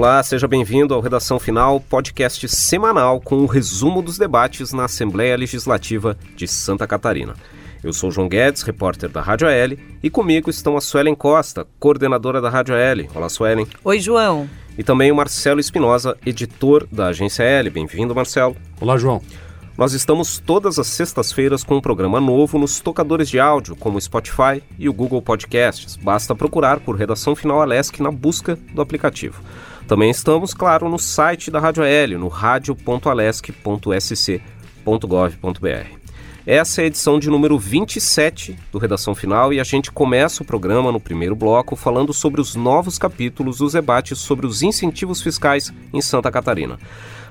Olá, seja bem-vindo ao Redação Final, podcast semanal com o resumo dos debates na Assembleia Legislativa de Santa Catarina. Eu sou João Guedes, repórter da Rádio AL, e comigo estão a Suelen Costa, coordenadora da Rádio AL. Olá, Suelen. Oi, João. E também o Marcelo Espinosa, editor da Agência AL. Bem-vindo, Marcelo. Olá, João. Nós estamos todas as sextas-feiras com um programa novo nos tocadores de áudio, como o Spotify e o Google Podcasts. Basta procurar por Redação Final Alesc na busca do aplicativo. Também estamos, claro, no site da Rádio AL, no radio.alesc.sc.gov.br. Essa é a edição de número 27 do Redação Final e a gente começa o programa no primeiro bloco falando sobre os novos capítulos dos debates sobre os incentivos fiscais em Santa Catarina.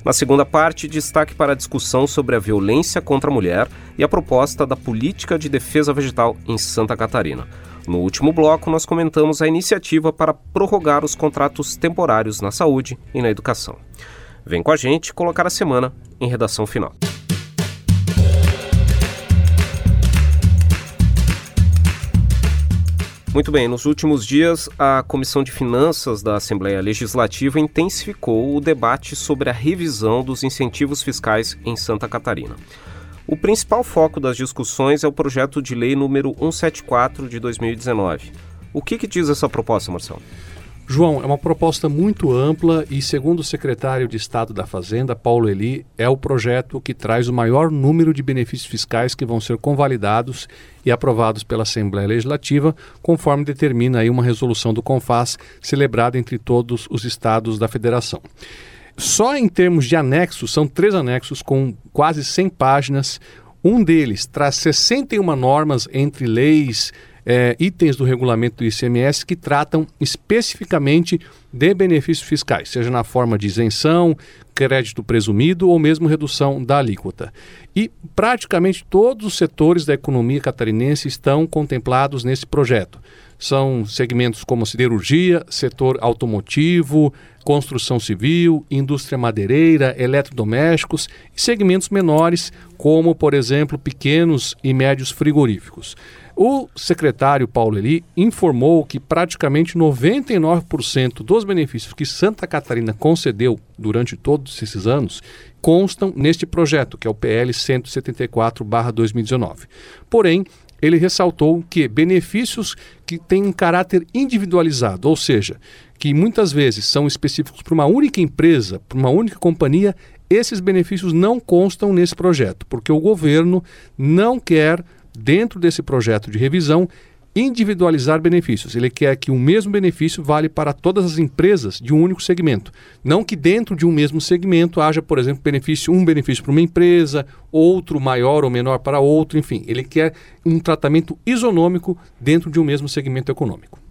Na segunda parte, destaque para a discussão sobre a violência contra a mulher e a proposta da política de defesa vegetal em Santa Catarina. No último bloco, nós comentamos a iniciativa para prorrogar os contratos temporários na saúde e na educação. Vem com a gente colocar a semana em redação final. Muito bem, nos últimos dias, a Comissão de Finanças da Assembleia Legislativa intensificou o debate sobre a revisão dos incentivos fiscais em Santa Catarina. O principal foco das discussões é o projeto de lei número 174 de 2019. O que, que diz essa proposta, Marcelo? João, é uma proposta muito ampla e, segundo o secretário de Estado da Fazenda, Paulo Eli, é o projeto que traz o maior número de benefícios fiscais que vão ser convalidados e aprovados pela Assembleia Legislativa, conforme determina aí uma resolução do CONFAS celebrada entre todos os estados da federação. Só em termos de anexos, são três anexos com quase 100 páginas. Um deles traz 61 normas entre leis, é, itens do regulamento do ICMS que tratam especificamente de benefícios fiscais, seja na forma de isenção, crédito presumido ou mesmo redução da alíquota. E praticamente todos os setores da economia catarinense estão contemplados nesse projeto. São segmentos como siderurgia, setor automotivo, construção civil, indústria madeireira, eletrodomésticos e segmentos menores, como, por exemplo, pequenos e médios frigoríficos. O secretário Paulo Eli informou que praticamente 99% dos benefícios que Santa Catarina concedeu durante todos esses anos constam neste projeto, que é o PL 174/2019. Porém, ele ressaltou que benefícios que têm um caráter individualizado, ou seja, que muitas vezes são específicos para uma única empresa, para uma única companhia, esses benefícios não constam nesse projeto, porque o governo não quer dentro desse projeto de revisão, individualizar benefícios. Ele quer que o mesmo benefício vale para todas as empresas de um único segmento. Não que dentro de um mesmo segmento haja, por exemplo, benefício, um benefício para uma empresa, outro maior ou menor para outro, enfim. Ele quer um tratamento isonômico dentro de um mesmo segmento econômico.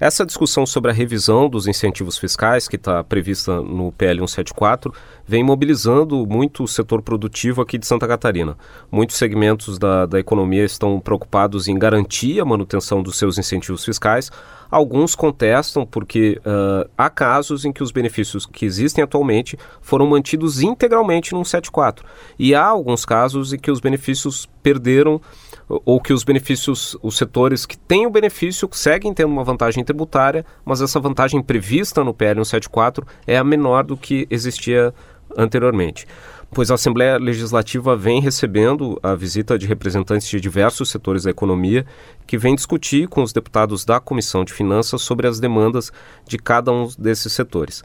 Essa discussão sobre a revisão dos incentivos fiscais, que está prevista no PL 174, vem mobilizando muito o setor produtivo aqui de Santa Catarina. Muitos segmentos da, da economia estão preocupados em garantir a manutenção dos seus incentivos fiscais. Alguns contestam porque uh, há casos em que os benefícios que existem atualmente foram mantidos integralmente no 174. E há alguns casos em que os benefícios perderam ou que os benefícios, os setores que têm o benefício seguem tendo uma vantagem tributária, mas essa vantagem prevista no PL 174 é a menor do que existia anteriormente. Pois a Assembleia Legislativa vem recebendo a visita de representantes de diversos setores da economia que vem discutir com os deputados da Comissão de Finanças sobre as demandas de cada um desses setores.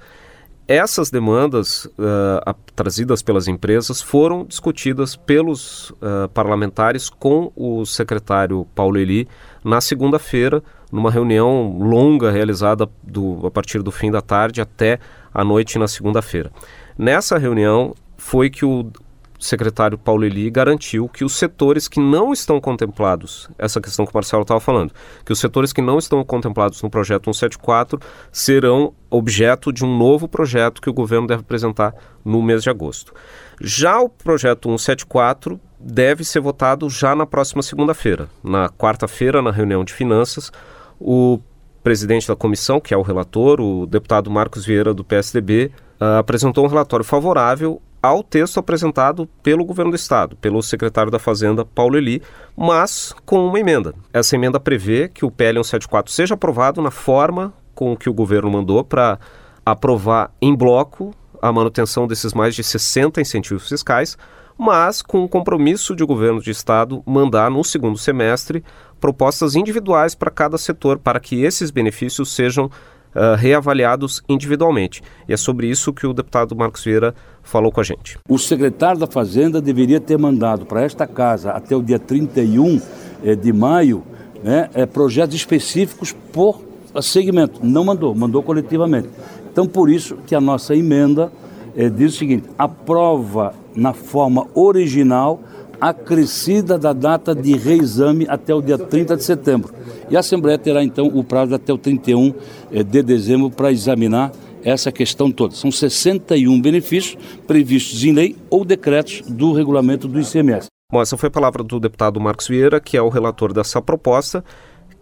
Essas demandas uh, trazidas pelas empresas foram discutidas pelos uh, parlamentares com o secretário Paulo Eli na segunda-feira, numa reunião longa realizada do, a partir do fim da tarde até a noite na segunda-feira. Nessa reunião foi que o secretário Paulo Eli garantiu que os setores que não estão contemplados, essa questão que o Marcelo estava falando, que os setores que não estão contemplados no projeto 174 serão objeto de um novo projeto que o governo deve apresentar no mês de agosto. Já o projeto 174 deve ser votado já na próxima segunda-feira. Na quarta-feira, na reunião de finanças, o presidente da comissão, que é o relator, o deputado Marcos Vieira do PSDB, uh, ah, apresentou um relatório favorável ao texto apresentado pelo governo do estado, pelo secretário da Fazenda, Paulo Eli, mas com uma emenda. Essa emenda prevê que o PL 174 seja aprovado na forma com que o governo mandou para aprovar em bloco a manutenção desses mais de 60 incentivos fiscais, mas com o compromisso de governo de estado mandar no segundo semestre propostas individuais para cada setor para que esses benefícios sejam uh, reavaliados individualmente. E é sobre isso que o deputado Marcos Vieira falou com a gente. O secretário da Fazenda deveria ter mandado para esta casa até o dia 31 eh, de maio né, eh, projetos específicos por segmento. Não mandou, mandou coletivamente. Então, por isso que a nossa emenda eh, diz o seguinte: aprova na forma original acrescida da data de reexame até o dia 30 de setembro. E a Assembleia terá então o prazo até o 31 eh, de dezembro para examinar essa questão toda. São 61 benefícios previstos em lei ou decretos do regulamento do ICMS. Bom, essa foi a palavra do deputado Marcos Vieira, que é o relator dessa proposta,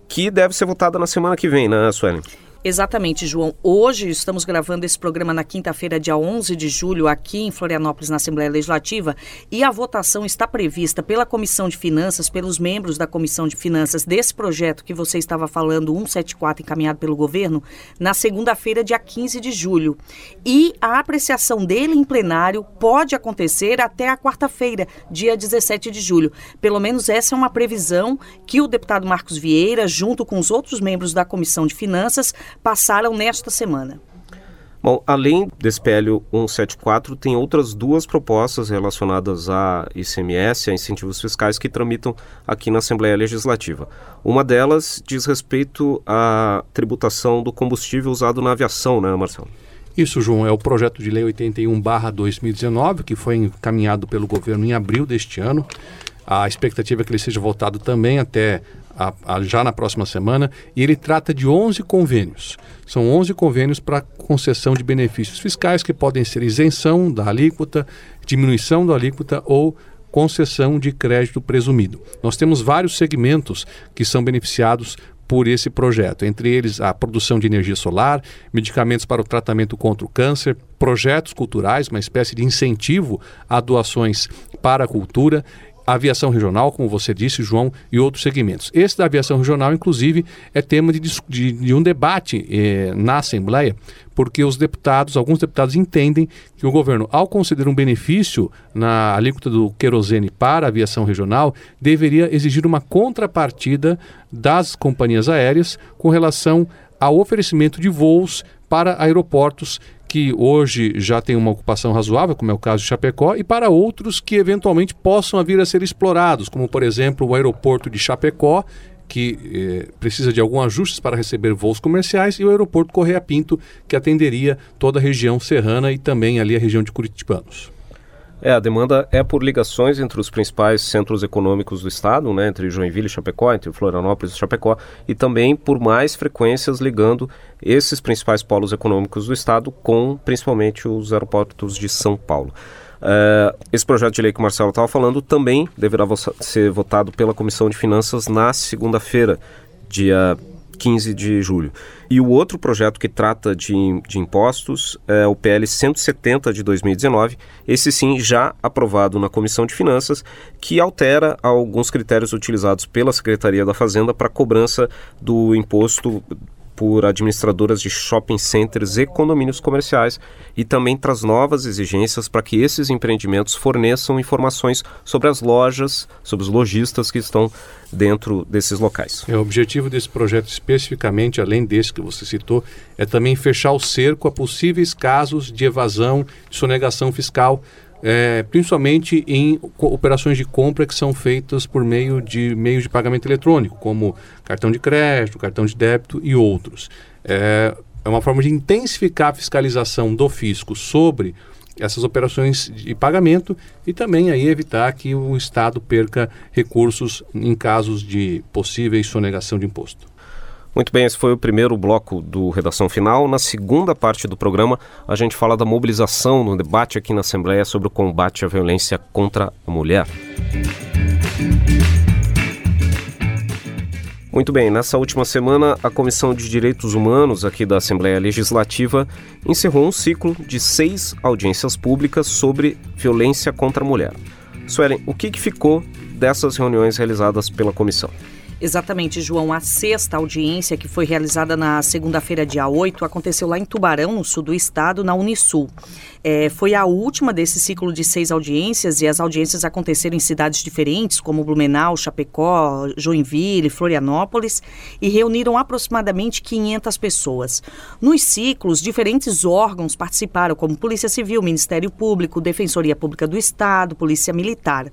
que deve ser votada na semana que vem, né, Suelen? Exatamente, João. Hoje estamos gravando esse programa na quinta-feira, dia 11 de julho, aqui em Florianópolis, na Assembleia Legislativa, e a votação está prevista pela Comissão de Finanças, pelos membros da Comissão de Finanças desse projeto que você estava falando, 174, encaminhado pelo governo, na segunda-feira, dia 15 de julho. E a apreciação dele em plenário pode acontecer até a quarta-feira, dia 17 de julho. Pelo menos essa é uma previsão que o deputado Marcos Vieira, junto com os outros membros da Comissão de Finanças, passaram nesta semana. Bom, além desse PL 174, tem outras duas propostas relacionadas a ICMS, a incentivos fiscais, que tramitam aqui na Assembleia Legislativa. Uma delas diz respeito à tributação do combustível usado na aviação, né, Marcelo? Isso, João, é o projeto de lei 81/2019 que foi encaminhado pelo governo em abril deste ano. A expectativa é que ele seja votado também até a, a, já na próxima semana, e ele trata de 11 convênios. São 11 convênios para concessão de benefícios fiscais que podem ser isenção da alíquota, diminuição da alíquota ou concessão de crédito presumido. Nós temos vários segmentos que são beneficiados por esse projeto, entre eles a produção de energia solar, medicamentos para o tratamento contra o câncer, projetos culturais, uma espécie de incentivo a doações para a cultura aviação regional, como você disse, João, e outros segmentos. Esse da aviação regional, inclusive, é tema de, de, de um debate eh, na Assembleia, porque os deputados, alguns deputados entendem que o governo, ao conceder um benefício na alíquota do querosene para a aviação regional, deveria exigir uma contrapartida das companhias aéreas com relação ao oferecimento de voos para aeroportos que hoje já tem uma ocupação razoável, como é o caso de Chapecó, e para outros que eventualmente possam vir a ser explorados, como por exemplo o aeroporto de Chapecó, que eh, precisa de alguns ajustes para receber voos comerciais, e o aeroporto Correia Pinto, que atenderia toda a região serrana e também ali a região de Curitibanos. É, a demanda é por ligações entre os principais centros econômicos do estado, né, entre Joinville e Chapecó, entre Florianópolis e Chapecó, e também por mais frequências ligando esses principais polos econômicos do estado com principalmente os aeroportos de São Paulo. Uh, esse projeto de lei que o Marcelo estava falando também deverá vo ser votado pela Comissão de Finanças na segunda-feira, dia 15 de julho. E o outro projeto que trata de, de impostos é o PL 170 de 2019, esse sim já aprovado na Comissão de Finanças, que altera alguns critérios utilizados pela Secretaria da Fazenda para cobrança do imposto por administradoras de shopping centers e condomínios comerciais e também traz novas exigências para que esses empreendimentos forneçam informações sobre as lojas, sobre os lojistas que estão dentro desses locais. É, o objetivo desse projeto, especificamente, além desse que você citou, é também fechar o cerco a possíveis casos de evasão, de sonegação fiscal é, principalmente em operações de compra que são feitas por meio de meios de pagamento eletrônico, como cartão de crédito, cartão de débito e outros. É, é uma forma de intensificar a fiscalização do fisco sobre essas operações de pagamento e também aí evitar que o Estado perca recursos em casos de possíveis sonegação de imposto. Muito bem, esse foi o primeiro bloco do Redação Final. Na segunda parte do programa, a gente fala da mobilização no debate aqui na Assembleia sobre o combate à violência contra a mulher. Muito bem, nessa última semana, a Comissão de Direitos Humanos aqui da Assembleia Legislativa encerrou um ciclo de seis audiências públicas sobre violência contra a mulher. Suelen, o que, que ficou dessas reuniões realizadas pela comissão? Exatamente, João. A sexta audiência, que foi realizada na segunda-feira, dia 8, aconteceu lá em Tubarão, no sul do estado, na Unisul. É, foi a última desse ciclo de seis audiências e as audiências aconteceram em cidades diferentes, como Blumenau, Chapecó, Joinville, Florianópolis, e reuniram aproximadamente 500 pessoas. Nos ciclos, diferentes órgãos participaram, como Polícia Civil, Ministério Público, Defensoria Pública do Estado, Polícia Militar.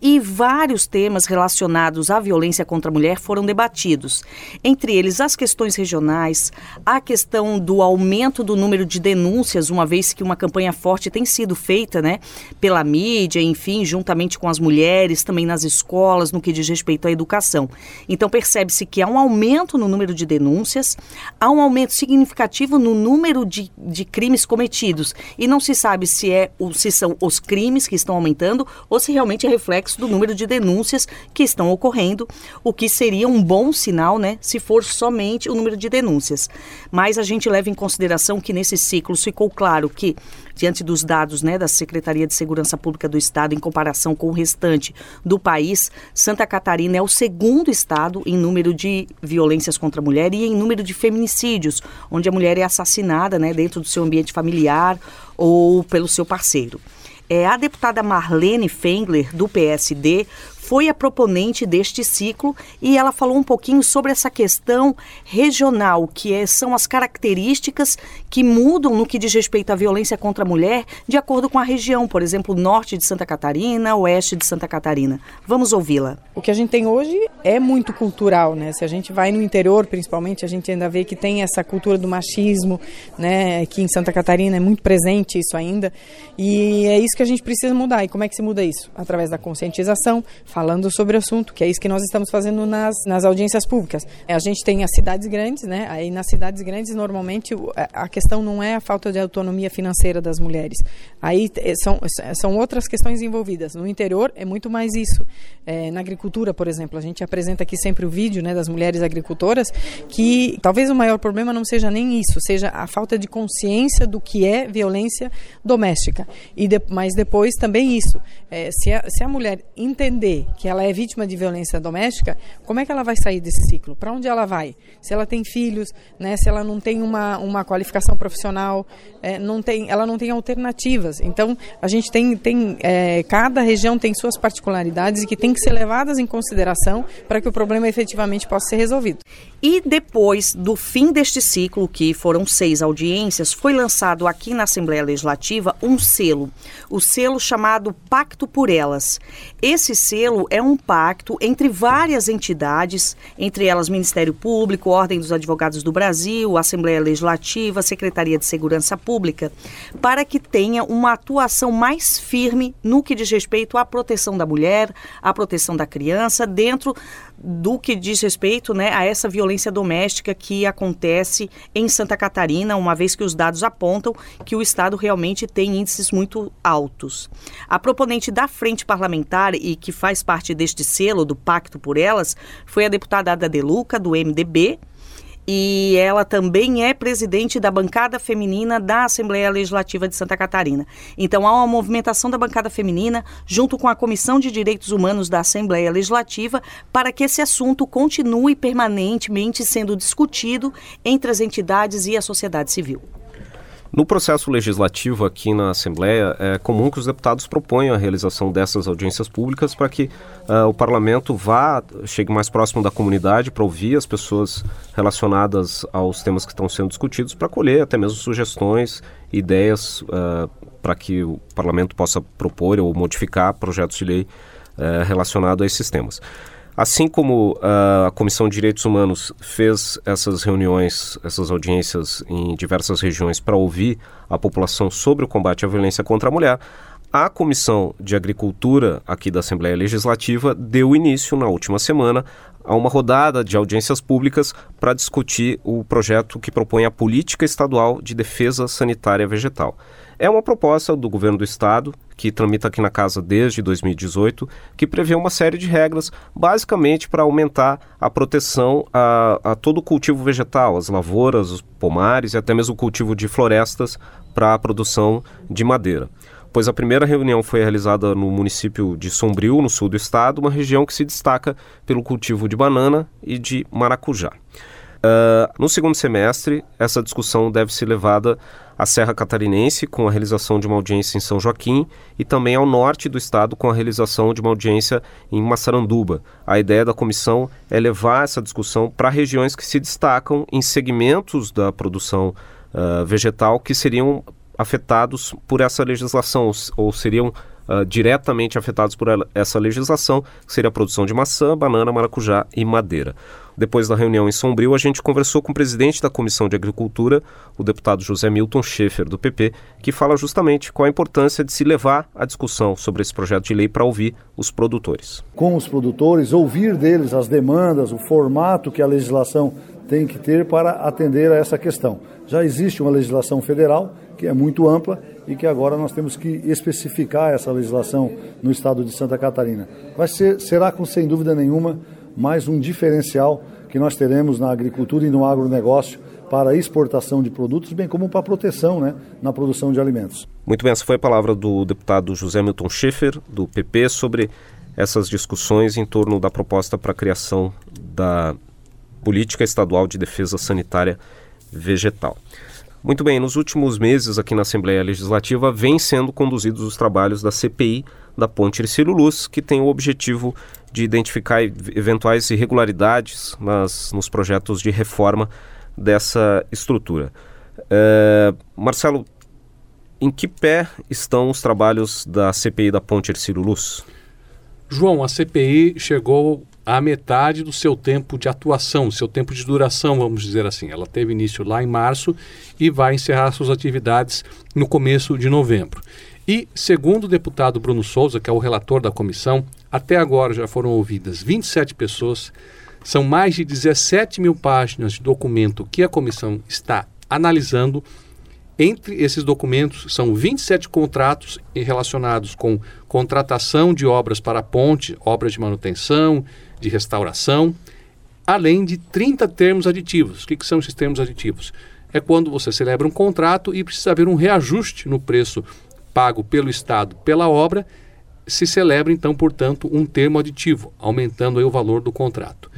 E vários temas relacionados à violência contra a mulher foram debatidos. Entre eles, as questões regionais, a questão do aumento do número de denúncias, uma vez que uma campanha forte tem sido feita né, pela mídia, enfim, juntamente com as mulheres, também nas escolas, no que diz respeito à educação. Então, percebe-se que há um aumento no número de denúncias, há um aumento significativo no número de, de crimes cometidos. E não se sabe se, é, se são os crimes que estão aumentando ou se realmente é reflexo do número de denúncias que estão ocorrendo, o que seria um bom sinal, né, se for somente o número de denúncias. Mas a gente leva em consideração que nesse ciclo ficou claro que diante dos dados né, da Secretaria de Segurança Pública do Estado, em comparação com o restante do país, Santa Catarina é o segundo estado em número de violências contra a mulher e em número de feminicídios, onde a mulher é assassinada né, dentro do seu ambiente familiar ou pelo seu parceiro. É, a deputada Marlene Fengler, do PSD, foi a proponente deste ciclo e ela falou um pouquinho sobre essa questão regional, que é, são as características que mudam no que diz respeito à violência contra a mulher de acordo com a região, por exemplo, norte de Santa Catarina, oeste de Santa Catarina. Vamos ouvi-la. O que a gente tem hoje é muito cultural, né? Se a gente vai no interior, principalmente, a gente ainda vê que tem essa cultura do machismo, né? Aqui em Santa Catarina é muito presente isso ainda. E é isso que a gente precisa mudar. E como é que se muda isso? Através da conscientização, falando sobre o assunto, que é isso que nós estamos fazendo nas, nas audiências públicas. É, a gente tem as cidades grandes, né? Aí nas cidades grandes, normalmente, a questão não é a falta de autonomia financeira das mulheres. Aí é, são, são outras questões envolvidas. No interior é muito mais isso. É, na agricultura, por exemplo, a gente apresenta aqui sempre o vídeo né, das mulheres agricultoras, que talvez o maior problema não seja nem isso, seja a falta de consciência do que é violência doméstica. E de, mas depois também isso. É, se, a, se a mulher entender que ela é vítima de violência doméstica, como é que ela vai sair desse ciclo? Para onde ela vai? Se ela tem filhos, né, se ela não tem uma, uma qualificação profissional, é, não tem, ela não tem alternativas. Então, a gente tem, tem é, cada região tem suas particularidades e que tem que ser levadas em consideração para que o problema efetivamente possa ser resolvido. E depois do fim deste ciclo, que foram seis audiências, foi lançado aqui na Assembleia Legislativa um selo, o selo chamado Pacto por Elas. Esse selo é um pacto entre várias entidades, entre elas Ministério Público, Ordem dos Advogados do Brasil, Assembleia Legislativa, Secretaria de Segurança Pública, para que tenha uma atuação mais firme no que diz respeito à proteção da mulher, à proteção da criança, dentro do que diz respeito né, a essa violência doméstica que acontece em Santa Catarina, uma vez que os dados apontam que o Estado realmente tem índices muito altos. A proponente da frente parlamentar e que faz parte deste selo do Pacto por Elas foi a deputada Ada Deluca, do MDB, e ela também é presidente da bancada feminina da Assembleia Legislativa de Santa Catarina. Então há uma movimentação da bancada feminina junto com a Comissão de Direitos Humanos da Assembleia Legislativa para que esse assunto continue permanentemente sendo discutido entre as entidades e a sociedade civil. No processo legislativo aqui na Assembleia, é comum que os deputados proponham a realização dessas audiências públicas para que uh, o parlamento vá, chegue mais próximo da comunidade para ouvir as pessoas relacionadas aos temas que estão sendo discutidos, para colher até mesmo sugestões, ideias uh, para que o parlamento possa propor ou modificar projetos de lei uh, relacionados a esses temas. Assim como uh, a Comissão de Direitos Humanos fez essas reuniões, essas audiências em diversas regiões para ouvir a população sobre o combate à violência contra a mulher, a Comissão de Agricultura aqui da Assembleia Legislativa deu início na última semana a uma rodada de audiências públicas para discutir o projeto que propõe a Política Estadual de Defesa Sanitária Vegetal. É uma proposta do governo do estado, que tramita aqui na casa desde 2018, que prevê uma série de regras, basicamente para aumentar a proteção a, a todo o cultivo vegetal, as lavouras, os pomares e até mesmo o cultivo de florestas para a produção de madeira. pois a primeira reunião foi realizada no município de Sombrio, no sul do estado, uma região que se destaca pelo cultivo de banana e de maracujá. Uh, no segundo semestre, essa discussão deve ser levada à Serra Catarinense, com a realização de uma audiência em São Joaquim, e também ao norte do estado, com a realização de uma audiência em Massaranduba. A ideia da comissão é levar essa discussão para regiões que se destacam em segmentos da produção uh, vegetal que seriam afetados por essa legislação, ou seriam uh, diretamente afetados por essa legislação, que seria a produção de maçã, banana, maracujá e madeira. Depois da reunião em Sombrio, a gente conversou com o presidente da Comissão de Agricultura, o deputado José Milton Schaefer, do PP, que fala justamente qual a importância de se levar a discussão sobre esse projeto de lei para ouvir os produtores. Com os produtores, ouvir deles as demandas, o formato que a legislação tem que ter para atender a essa questão. Já existe uma legislação federal que é muito ampla e que agora nós temos que especificar essa legislação no estado de Santa Catarina. Vai ser, será com sem dúvida nenhuma mais um diferencial que nós teremos na agricultura e no agronegócio para exportação de produtos, bem como para proteção né, na produção de alimentos. Muito bem, essa foi a palavra do deputado José Milton Schaefer, do PP, sobre essas discussões em torno da proposta para a criação da Política Estadual de Defesa Sanitária Vegetal. Muito bem, nos últimos meses aqui na Assembleia Legislativa vêm sendo conduzidos os trabalhos da CPI da Ponte Ercílio Luz, que tem o objetivo de identificar eventuais irregularidades nas, nos projetos de reforma dessa estrutura. É, Marcelo, em que pé estão os trabalhos da CPI da Ponte Ercílio Luz? João, a CPI chegou à metade do seu tempo de atuação, seu tempo de duração, vamos dizer assim. Ela teve início lá em março e vai encerrar suas atividades no começo de novembro. E, segundo o deputado Bruno Souza, que é o relator da comissão, até agora já foram ouvidas 27 pessoas, são mais de 17 mil páginas de documento que a comissão está analisando. Entre esses documentos, são 27 contratos relacionados com contratação de obras para ponte, obras de manutenção, de restauração, além de 30 termos aditivos. O que, que são esses termos aditivos? É quando você celebra um contrato e precisa haver um reajuste no preço pago pelo Estado pela obra, se celebra então, portanto, um termo aditivo, aumentando o valor do contrato.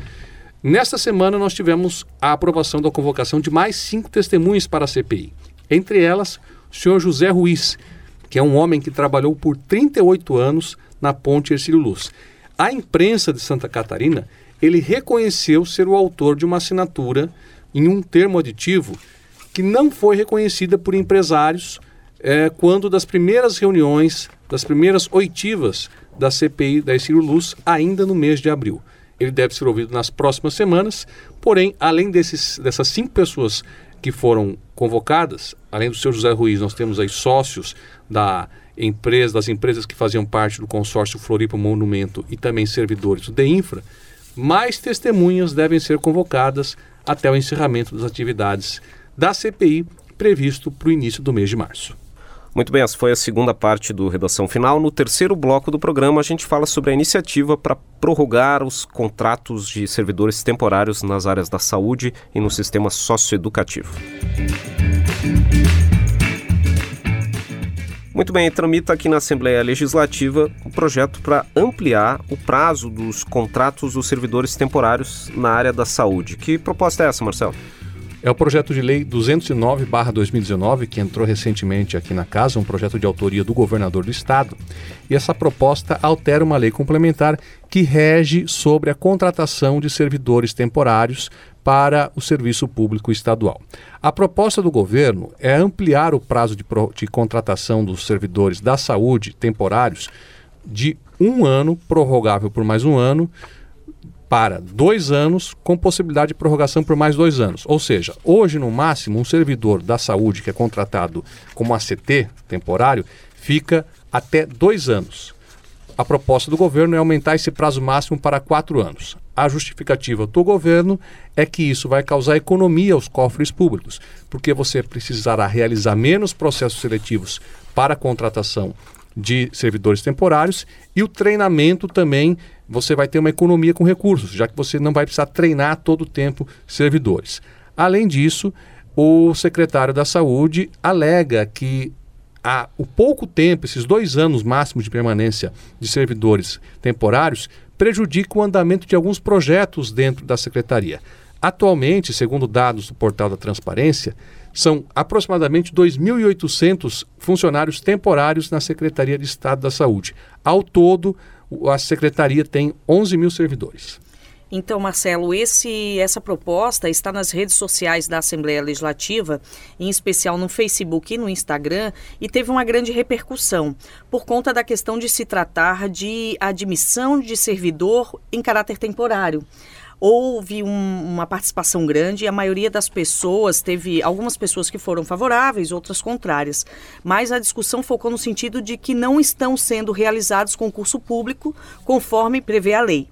Nesta semana nós tivemos a aprovação da convocação de mais cinco testemunhas para a CPI. Entre elas, o senhor José Ruiz, que é um homem que trabalhou por 38 anos na ponte Ercílio Luz. A imprensa de Santa Catarina, ele reconheceu ser o autor de uma assinatura em um termo aditivo que não foi reconhecida por empresários é, quando das primeiras reuniões, das primeiras oitivas da CPI da Ciro Luz, ainda no mês de abril. Ele deve ser ouvido nas próximas semanas, porém, além desses, dessas cinco pessoas que foram convocadas, além do seu José Ruiz, nós temos aí sócios da empresa, das empresas que faziam parte do consórcio Floripa Monumento e também servidores do DEINFRA, mais testemunhas devem ser convocadas até o encerramento das atividades da CPI previsto para o início do mês de março. Muito bem, essa foi a segunda parte do Redação Final. No terceiro bloco do programa, a gente fala sobre a iniciativa para prorrogar os contratos de servidores temporários nas áreas da saúde e no sistema socioeducativo. Muito bem, tramita aqui na Assembleia Legislativa um projeto para ampliar o prazo dos contratos dos servidores temporários na área da saúde. Que proposta é essa, Marcelo? É o projeto de lei 209/2019 que entrou recentemente aqui na casa, um projeto de autoria do governador do estado. E essa proposta altera uma lei complementar que rege sobre a contratação de servidores temporários para o serviço público estadual. A proposta do governo é ampliar o prazo de, pro, de contratação dos servidores da saúde temporários de um ano, prorrogável por mais um ano, para dois anos, com possibilidade de prorrogação por mais dois anos. Ou seja, hoje, no máximo, um servidor da saúde que é contratado como ACT temporário fica até dois anos. A proposta do governo é aumentar esse prazo máximo para quatro anos. A justificativa do governo é que isso vai causar economia aos cofres públicos, porque você precisará realizar menos processos seletivos para a contratação de servidores temporários e o treinamento também você vai ter uma economia com recursos, já que você não vai precisar treinar todo o tempo servidores. Além disso, o secretário da Saúde alega que a, o pouco tempo, esses dois anos máximos de permanência de servidores temporários, prejudica o andamento de alguns projetos dentro da secretaria. Atualmente, segundo dados do portal da Transparência, são aproximadamente 2.800 funcionários temporários na Secretaria de Estado da Saúde. Ao todo, a secretaria tem 11 mil servidores. Então, Marcelo, esse, essa proposta está nas redes sociais da Assembleia Legislativa, em especial no Facebook e no Instagram, e teve uma grande repercussão por conta da questão de se tratar de admissão de servidor em caráter temporário houve um, uma participação grande e a maioria das pessoas teve algumas pessoas que foram favoráveis, outras contrárias. Mas a discussão focou no sentido de que não estão sendo realizados concurso público conforme prevê a lei.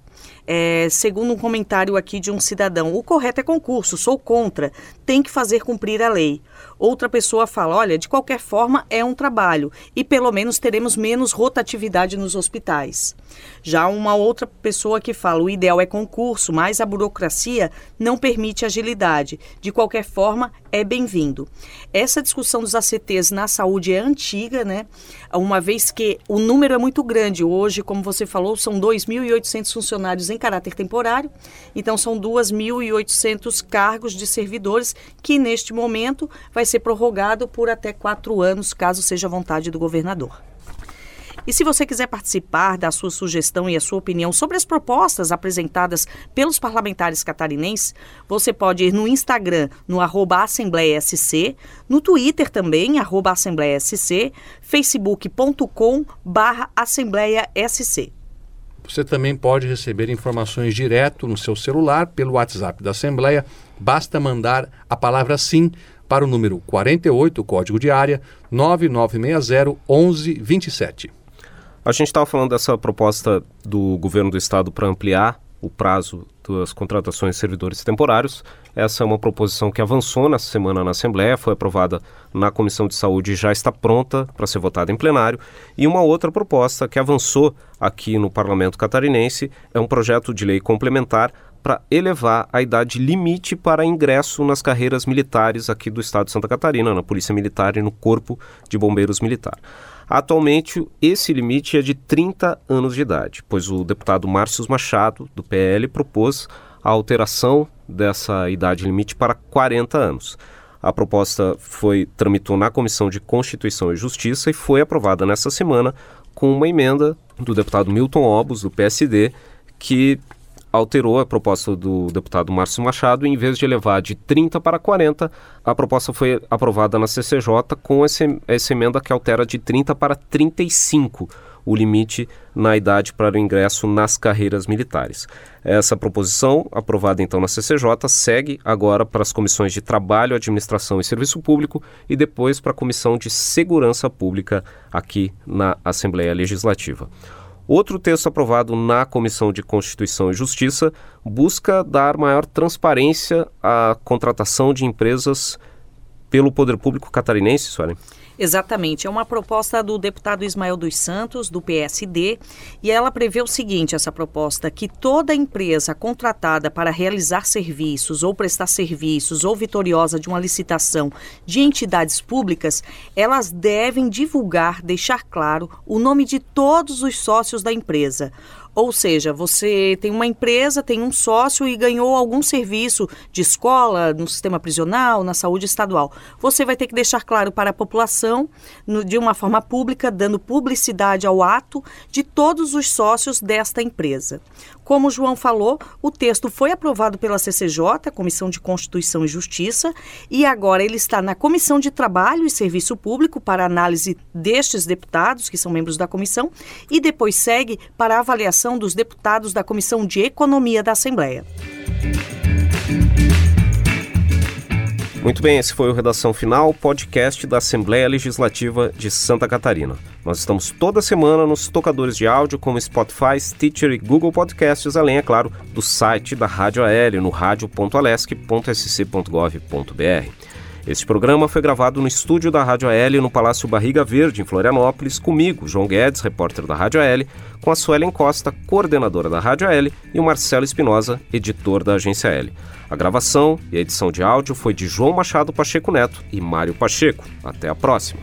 É, segundo um comentário aqui de um cidadão, o correto é concurso, sou contra, tem que fazer cumprir a lei. Outra pessoa fala: olha, de qualquer forma é um trabalho e pelo menos teremos menos rotatividade nos hospitais. Já uma outra pessoa que fala: o ideal é concurso, mas a burocracia não permite agilidade. De qualquer forma, é bem-vindo. Essa discussão dos ACTs na saúde é antiga, né? Uma vez que o número é muito grande. Hoje, como você falou, são 2.800 funcionários em caráter temporário, então são 2.800 cargos de servidores que, neste momento, vai ser prorrogado por até quatro anos, caso seja vontade do governador. E se você quiser participar da sua sugestão e a sua opinião sobre as propostas apresentadas pelos parlamentares catarinenses, você pode ir no Instagram, no arroba Assembleia SC, no Twitter também, arroba Assembleia SC, facebook.com barra Assembleia SC. Você também pode receber informações direto no seu celular pelo WhatsApp da Assembleia. Basta mandar a palavra sim para o número 48, código de área 9960 1127. A gente estava falando dessa proposta do governo do estado para ampliar o prazo das contratações de servidores temporários. Essa é uma proposição que avançou nessa semana na Assembleia, foi aprovada na Comissão de Saúde e já está pronta para ser votada em plenário. E uma outra proposta que avançou aqui no Parlamento catarinense é um projeto de lei complementar para elevar a idade limite para ingresso nas carreiras militares aqui do estado de Santa Catarina, na Polícia Militar e no Corpo de Bombeiros Militar. Atualmente, esse limite é de 30 anos de idade, pois o deputado Márcio Machado, do PL, propôs a alteração dessa idade limite para 40 anos. A proposta foi tramitou na Comissão de Constituição e Justiça e foi aprovada nesta semana com uma emenda do deputado Milton Obos, do PSD, que alterou a proposta do deputado Márcio Machado, em vez de elevar de 30 para 40, a proposta foi aprovada na CCJ com esse, essa emenda que altera de 30 para 35 o limite na idade para o ingresso nas carreiras militares. Essa proposição, aprovada então na CCJ, segue agora para as comissões de Trabalho, Administração e Serviço Público e depois para a Comissão de Segurança Pública aqui na Assembleia Legislativa. Outro texto aprovado na Comissão de Constituição e Justiça busca dar maior transparência à contratação de empresas pelo poder público catarinense, Suelen. Exatamente. É uma proposta do deputado Ismael dos Santos, do PSD, e ela prevê o seguinte: essa proposta, que toda empresa contratada para realizar serviços ou prestar serviços ou vitoriosa de uma licitação de entidades públicas, elas devem divulgar, deixar claro, o nome de todos os sócios da empresa ou seja, você tem uma empresa, tem um sócio e ganhou algum serviço de escola, no sistema prisional, na saúde estadual. Você vai ter que deixar claro para a população, no, de uma forma pública, dando publicidade ao ato de todos os sócios desta empresa. Como o João falou, o texto foi aprovado pela CCJ, Comissão de Constituição e Justiça, e agora ele está na Comissão de Trabalho e Serviço Público para análise destes deputados, que são membros da comissão, e depois segue para avaliação dos deputados da Comissão de Economia da Assembleia. Muito bem, esse foi o Redação Final, podcast da Assembleia Legislativa de Santa Catarina. Nós estamos toda semana nos tocadores de áudio como Spotify, Stitcher e Google Podcasts, além, é claro, do site da Rádio AL no radio.alesc.sc.gov.br. Este programa foi gravado no estúdio da Rádio AL no Palácio Barriga Verde, em Florianópolis, comigo, João Guedes, repórter da Rádio AL, com a Suelen Costa, coordenadora da Rádio AL, e o Marcelo Espinosa, editor da Agência L. A gravação e a edição de áudio foi de João Machado Pacheco Neto e Mário Pacheco. Até a próxima.